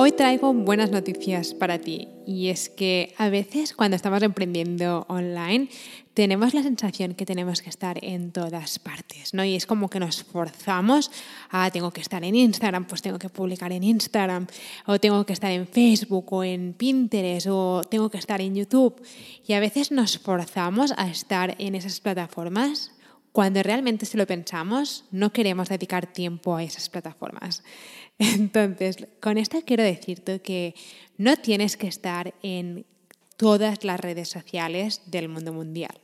Hoy traigo buenas noticias para ti y es que a veces cuando estamos emprendiendo online tenemos la sensación que tenemos que estar en todas partes, ¿no? Y es como que nos forzamos a tengo que estar en Instagram, pues tengo que publicar en Instagram, o tengo que estar en Facebook o en Pinterest o tengo que estar en YouTube y a veces nos forzamos a estar en esas plataformas cuando realmente si lo pensamos, no queremos dedicar tiempo a esas plataformas. Entonces, con esto quiero decirte que no tienes que estar en todas las redes sociales del mundo mundial.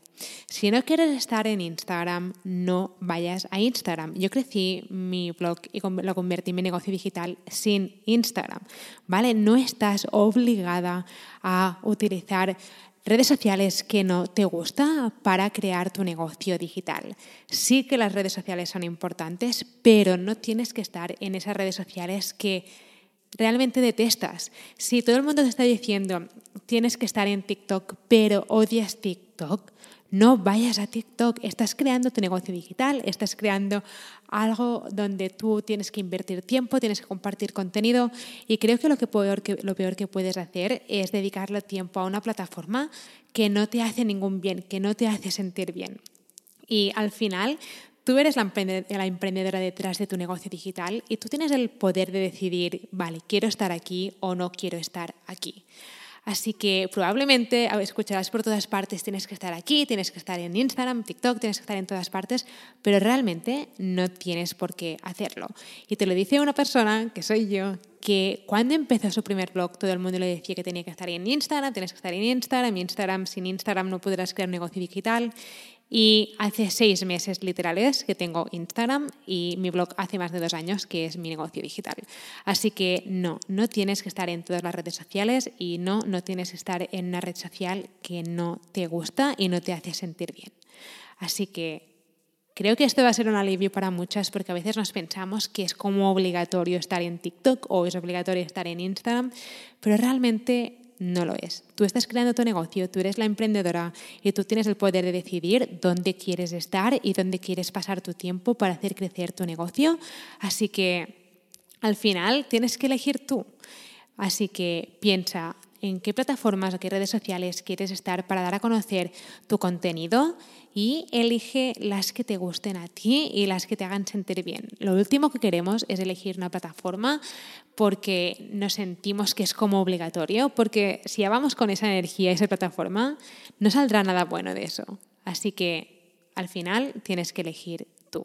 Si no quieres estar en Instagram, no vayas a Instagram. Yo crecí mi blog y lo convertí en mi negocio digital sin Instagram, ¿vale? No estás obligada a utilizar redes sociales que no te gusta para crear tu negocio digital. Sí que las redes sociales son importantes, pero no tienes que estar en esas redes sociales que realmente detestas. Si todo el mundo te está diciendo tienes que estar en TikTok, pero odias TikTok, no vayas a TikTok, estás creando tu negocio digital, estás creando algo donde tú tienes que invertir tiempo, tienes que compartir contenido y creo que lo, que lo peor que puedes hacer es dedicarle tiempo a una plataforma que no te hace ningún bien, que no te hace sentir bien. Y al final tú eres la emprendedora detrás de tu negocio digital y tú tienes el poder de decidir, vale, quiero estar aquí o no quiero estar aquí. Así que probablemente escucharás por todas partes, tienes que estar aquí, tienes que estar en Instagram, TikTok, tienes que estar en todas partes, pero realmente no tienes por qué hacerlo. Y te lo dice una persona, que soy yo, que cuando empezó su primer blog todo el mundo le decía que tenía que estar en Instagram, tienes que estar en Instagram, Instagram sin Instagram no podrás crear negocio digital. Y hace seis meses literales que tengo Instagram y mi blog hace más de dos años que es mi negocio digital. Así que no, no tienes que estar en todas las redes sociales y no, no tienes que estar en una red social que no te gusta y no te hace sentir bien. Así que Creo que esto va a ser un alivio para muchas porque a veces nos pensamos que es como obligatorio estar en TikTok o es obligatorio estar en Instagram, pero realmente no lo es. Tú estás creando tu negocio, tú eres la emprendedora y tú tienes el poder de decidir dónde quieres estar y dónde quieres pasar tu tiempo para hacer crecer tu negocio. Así que al final tienes que elegir tú. Así que piensa en qué plataformas o qué redes sociales quieres estar para dar a conocer tu contenido y elige las que te gusten a ti y las que te hagan sentir bien. Lo último que queremos es elegir una plataforma porque nos sentimos que es como obligatorio, porque si ya vamos con esa energía y esa plataforma, no saldrá nada bueno de eso. Así que al final tienes que elegir tú.